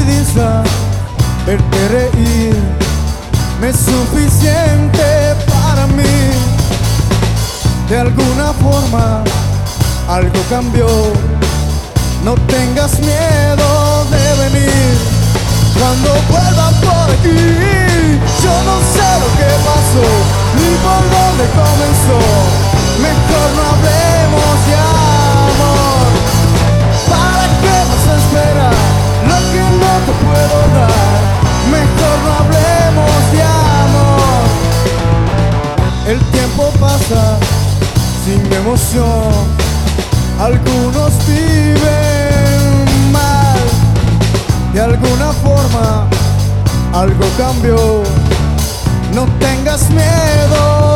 risa, verte reír, me es suficiente para mí. De alguna forma algo cambió, no tengas miedo de venir. Cuando vuelva Algunos viven mal. De alguna forma algo cambió. No tengas miedo